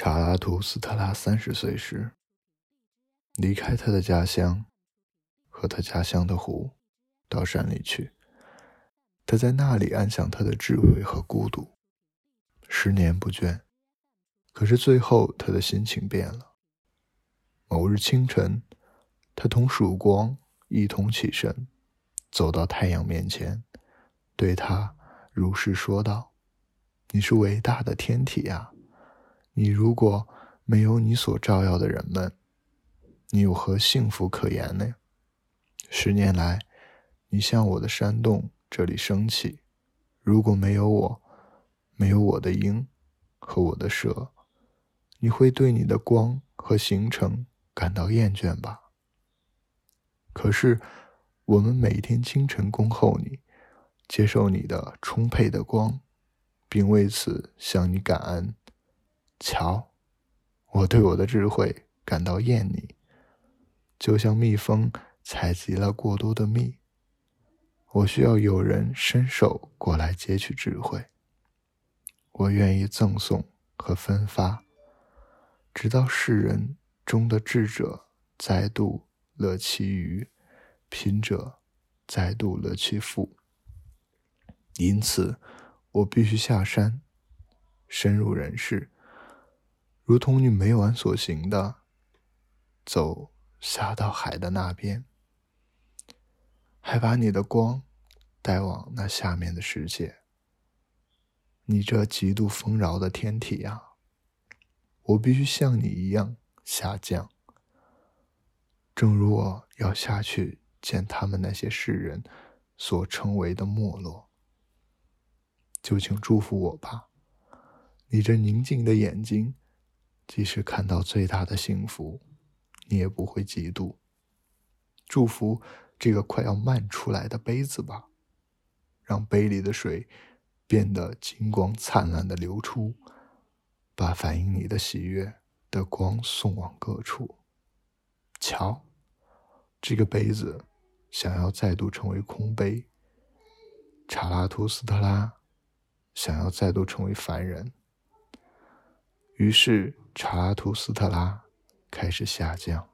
查拉图斯特拉三十岁时，离开他的家乡和他家乡的湖，到山里去。他在那里安享他的智慧和孤独，十年不倦。可是最后，他的心情变了。某日清晨，他同曙光一同起身，走到太阳面前，对他如是说道：“你是伟大的天体呀！”你如果没有你所照耀的人们，你有何幸福可言呢？十年来，你向我的山洞这里升起，如果没有我，没有我的鹰和我的蛇，你会对你的光和行程感到厌倦吧？可是，我们每天清晨恭候你，接受你的充沛的光，并为此向你感恩。瞧，我对我的智慧感到厌腻，就像蜜蜂采集了过多的蜜。我需要有人伸手过来接取智慧。我愿意赠送和分发，直到世人中的智者再度乐其余，贫者再度乐其富。因此，我必须下山，深入人世。如同你每晚所行的走下到海的那边，还把你的光带往那下面的世界。你这极度丰饶的天体呀，我必须像你一样下降。正如我要下去见他们那些世人所称为的没落，就请祝福我吧。你这宁静的眼睛。即使看到最大的幸福，你也不会嫉妒。祝福这个快要漫出来的杯子吧，让杯里的水变得金光灿烂的流出，把反映你的喜悦的光送往各处。瞧，这个杯子想要再度成为空杯，查拉图斯特拉想要再度成为凡人。于是，查图斯特拉开始下降。